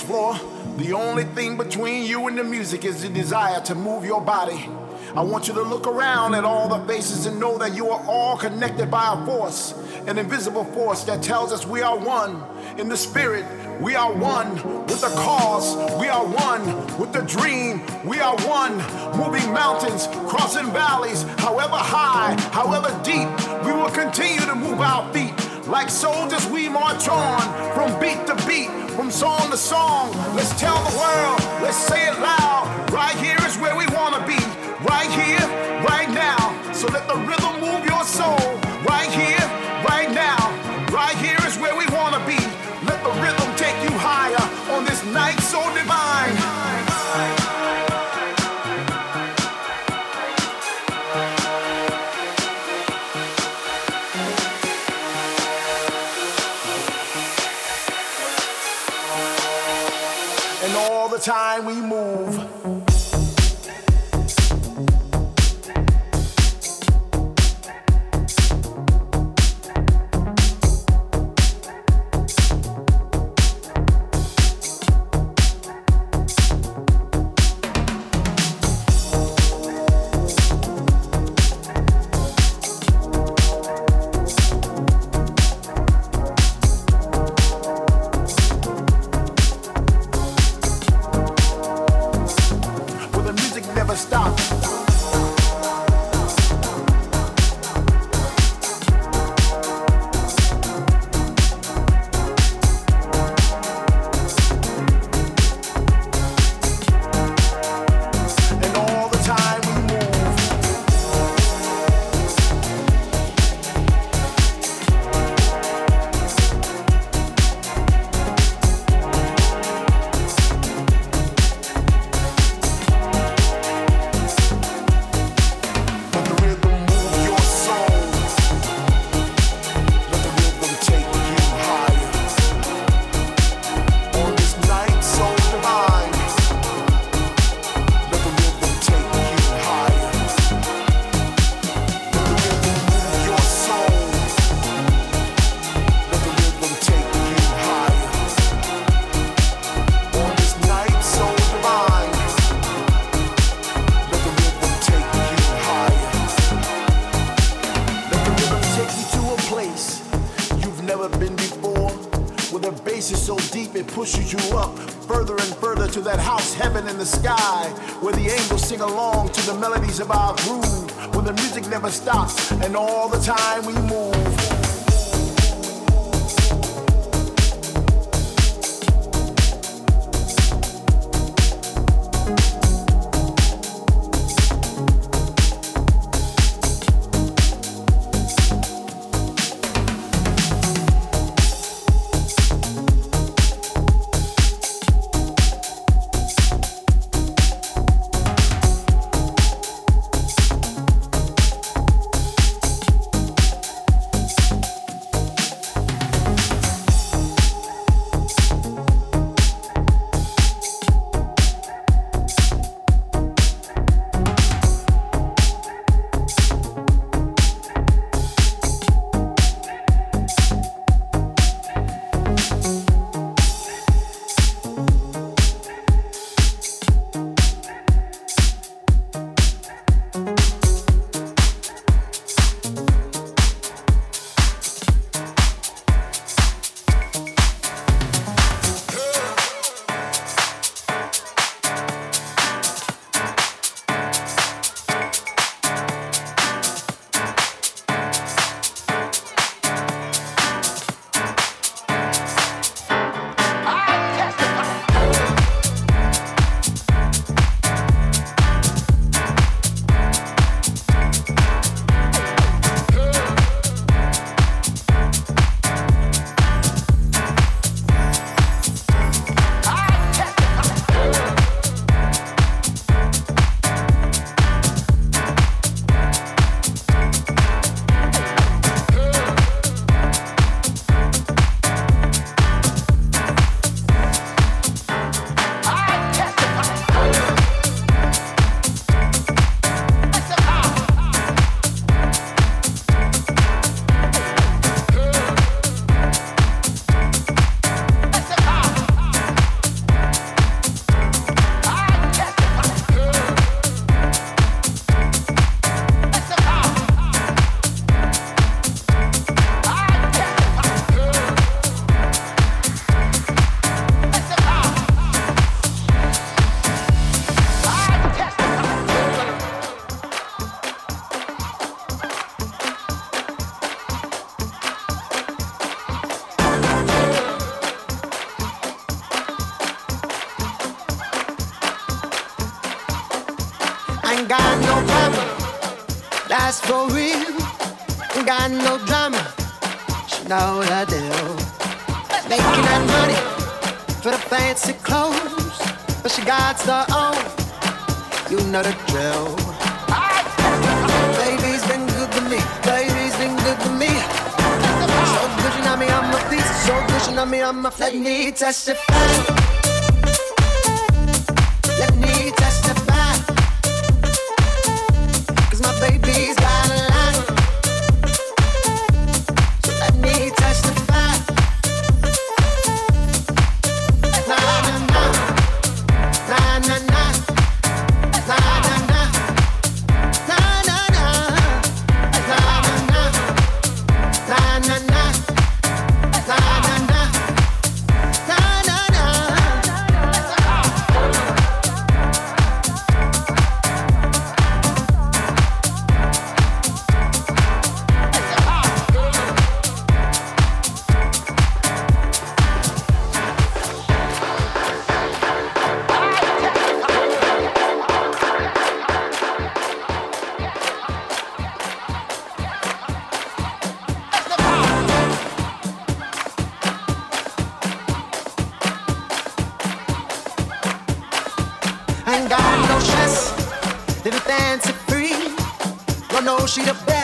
floor, the only thing between you and the music is the desire to move your body. I want you to look around at all the faces and know that you are all connected by a force, an invisible force that tells us we are one. In the spirit, we are one with the cause, we are one with the dream, we are one. Moving mountains, crossing valleys, however high, however deep, we will continue to move our feet. Like soldiers, we march on from beat to beat from song to song. Let's tell the world, let's say it loud. Time we move. Of our groove when the music never stops and all the time we move. She got her. You know the drill. Baby's been good to me. Baby's been good to me. So good, you know me, I'm a piece. So good, you know me, I'm a. Let me testify. Two people just meeting.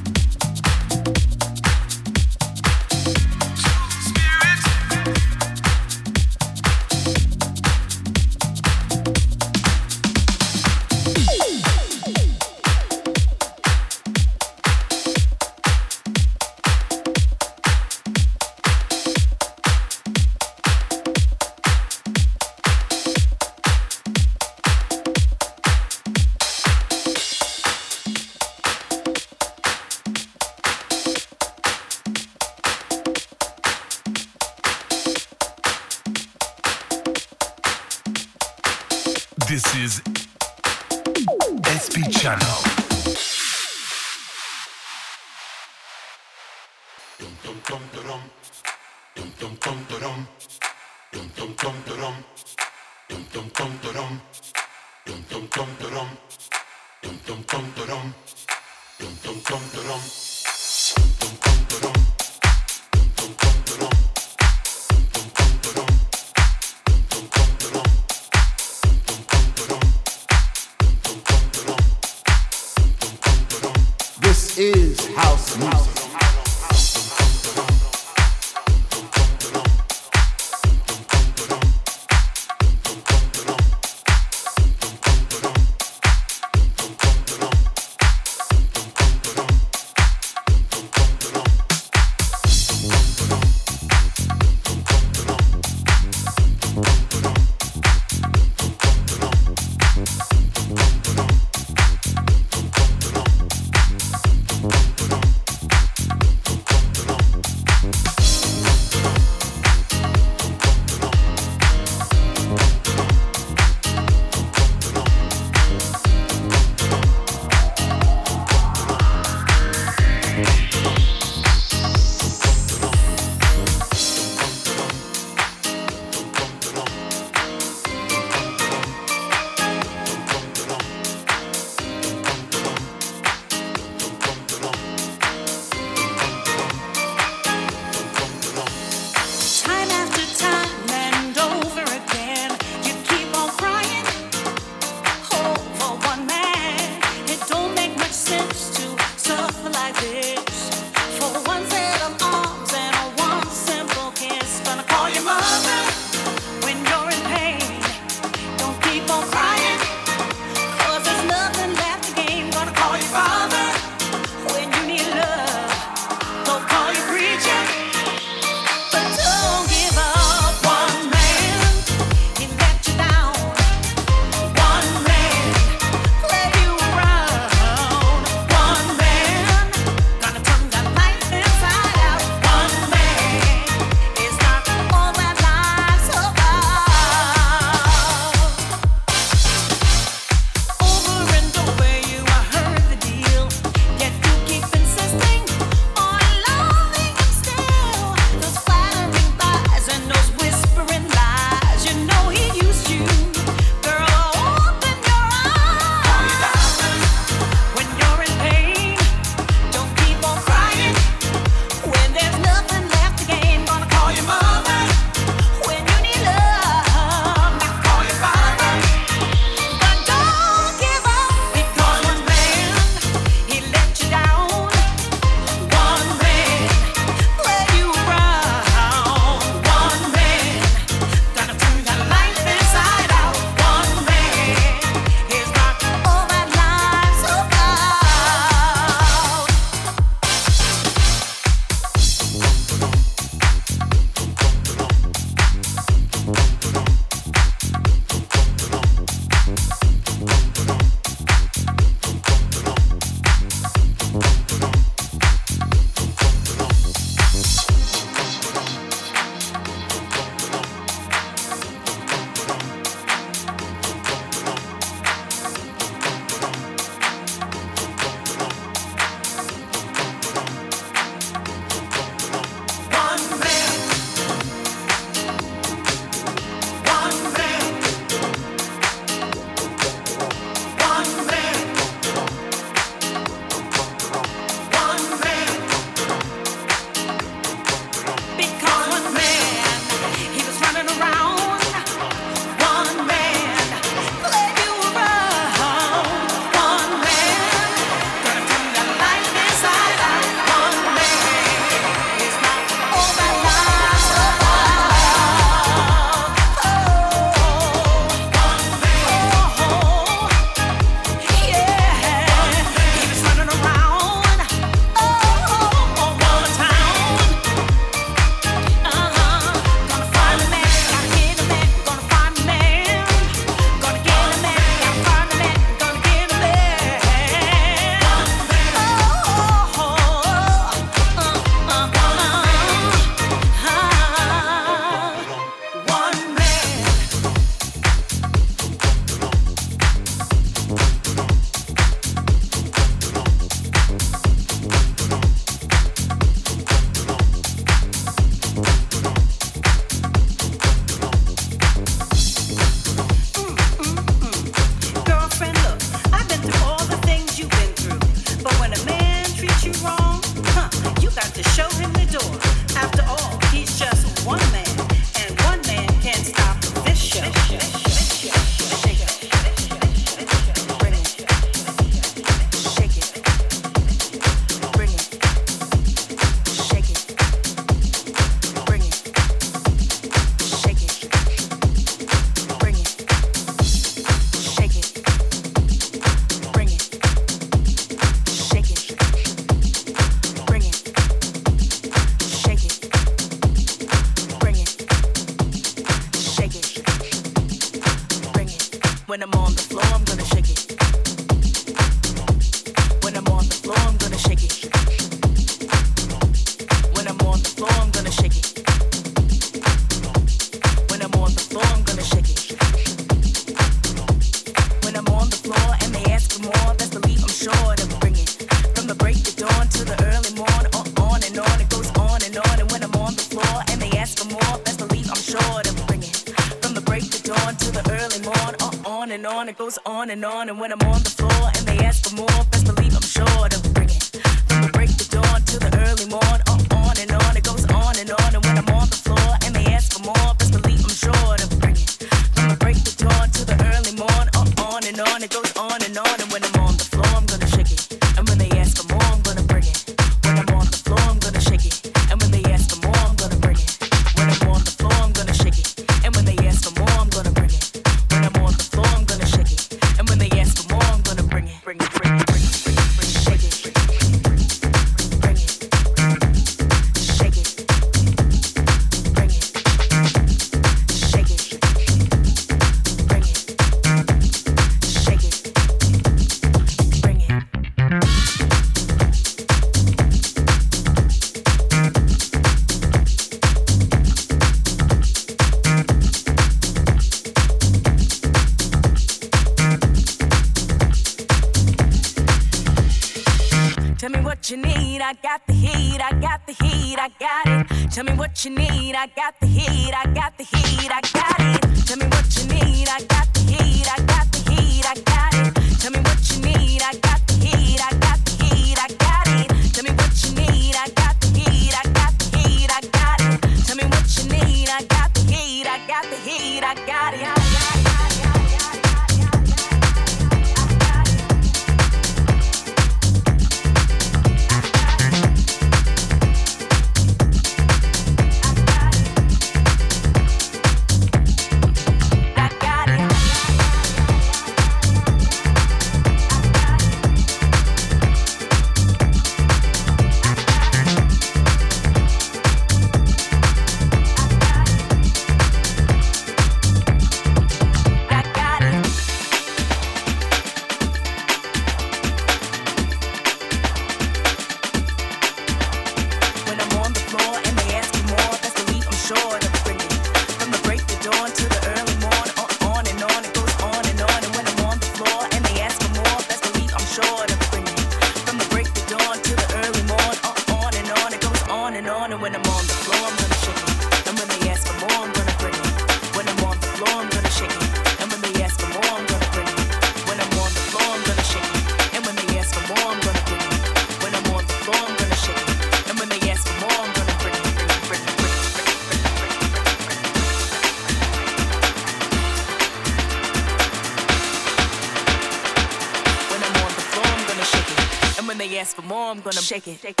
Shake it. Shake it.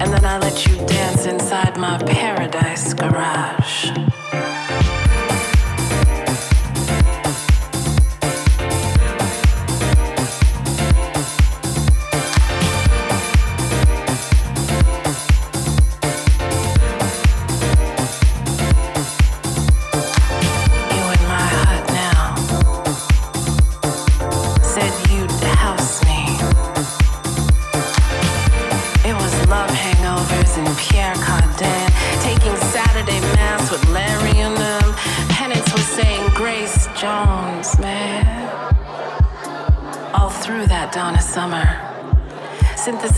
and then I let you dance inside my paradise garage.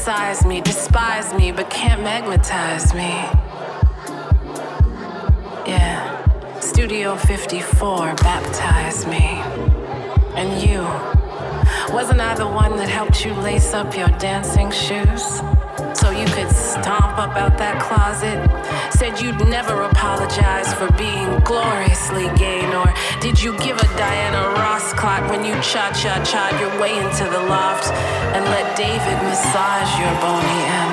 criticize me, despise me, but can't magnetize me. Yeah, Studio 54 baptized me. And you, wasn't I the one that helped you lace up your dancing shoes? so you could stomp up out that closet? Said you'd never apologize for being gloriously gay, nor did you give a Diana Ross clock when you cha cha cha your way into the loft and let David massage your bony ass?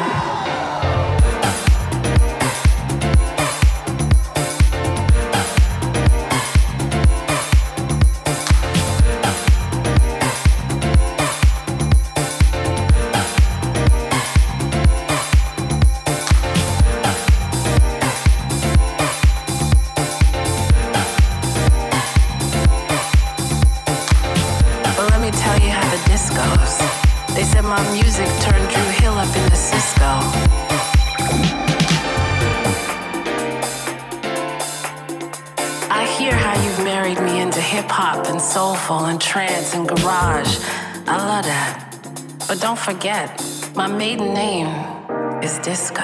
But don't forget, my maiden name is Disco.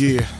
Yeah.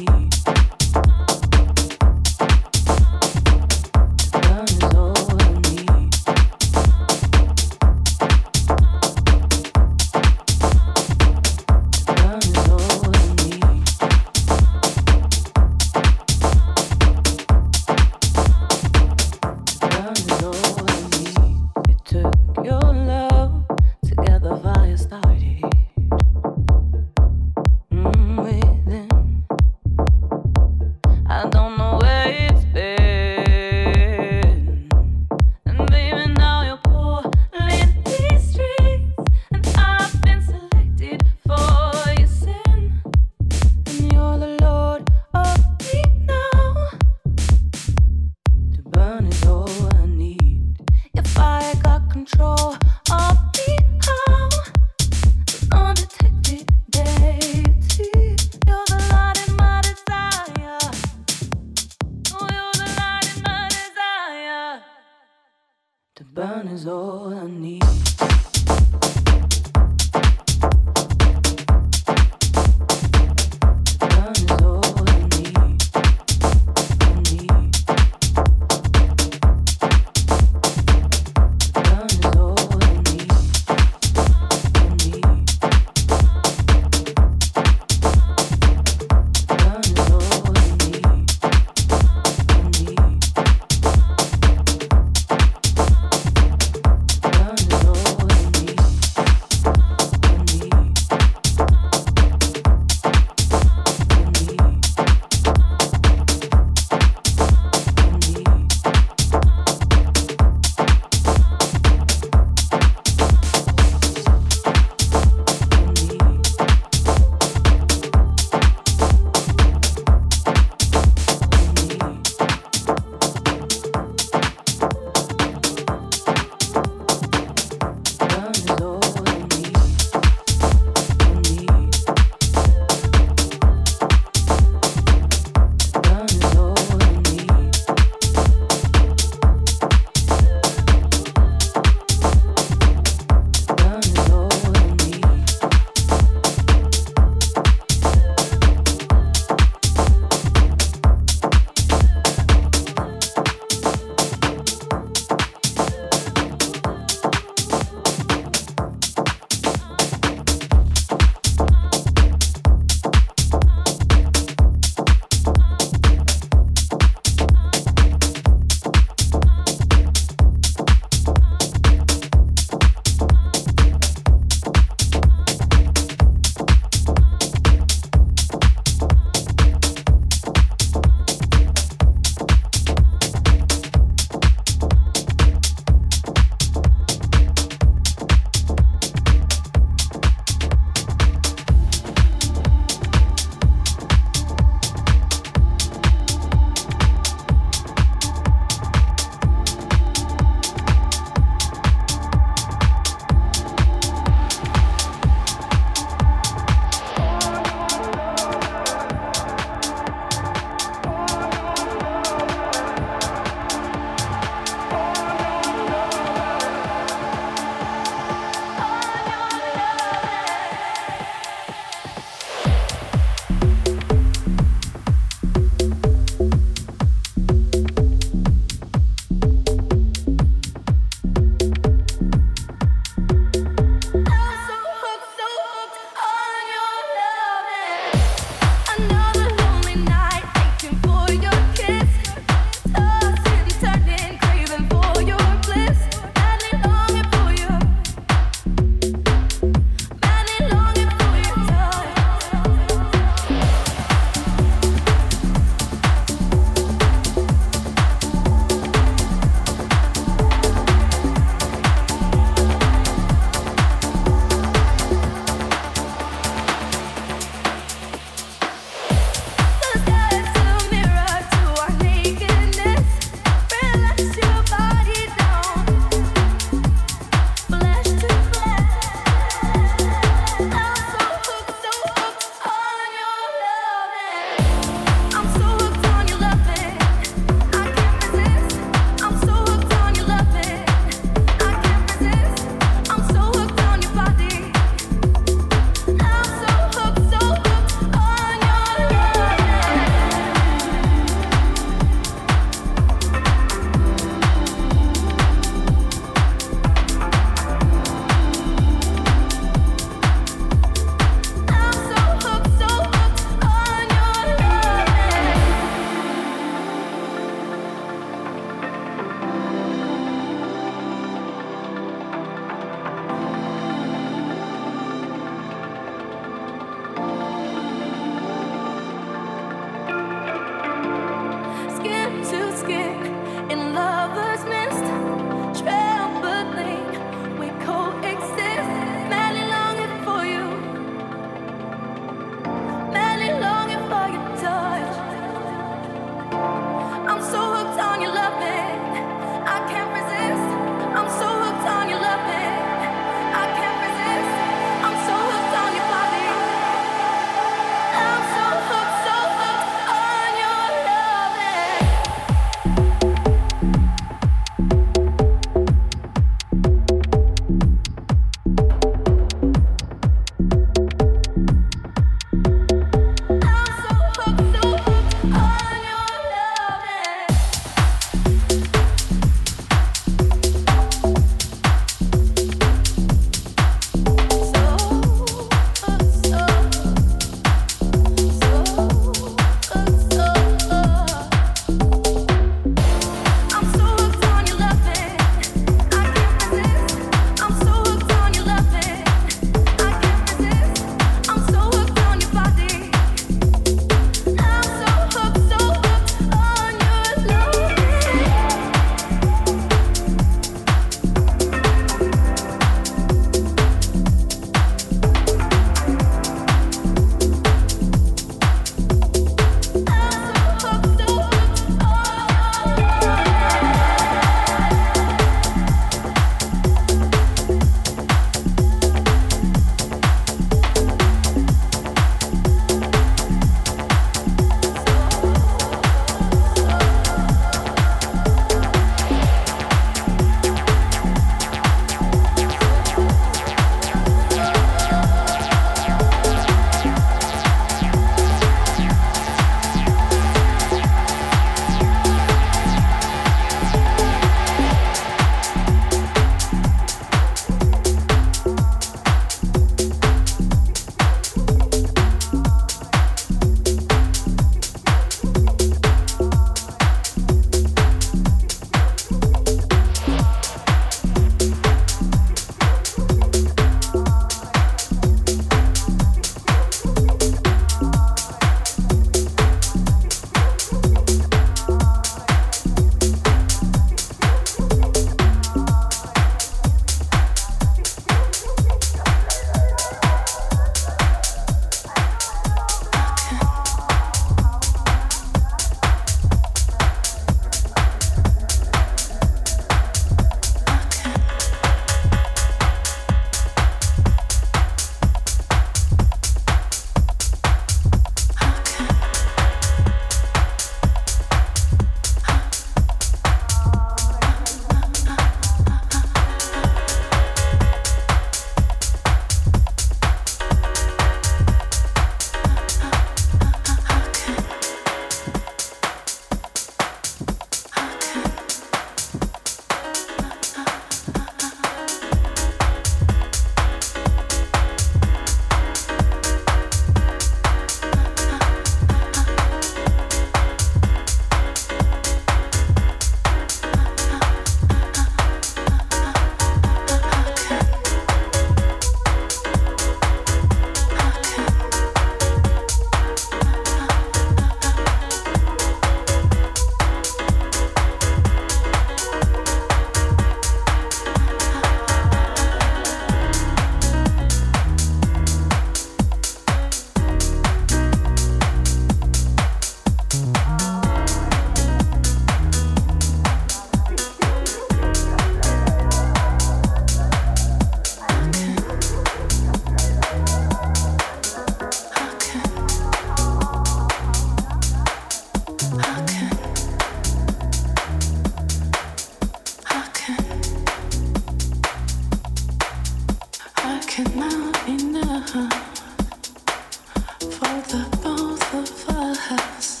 Cause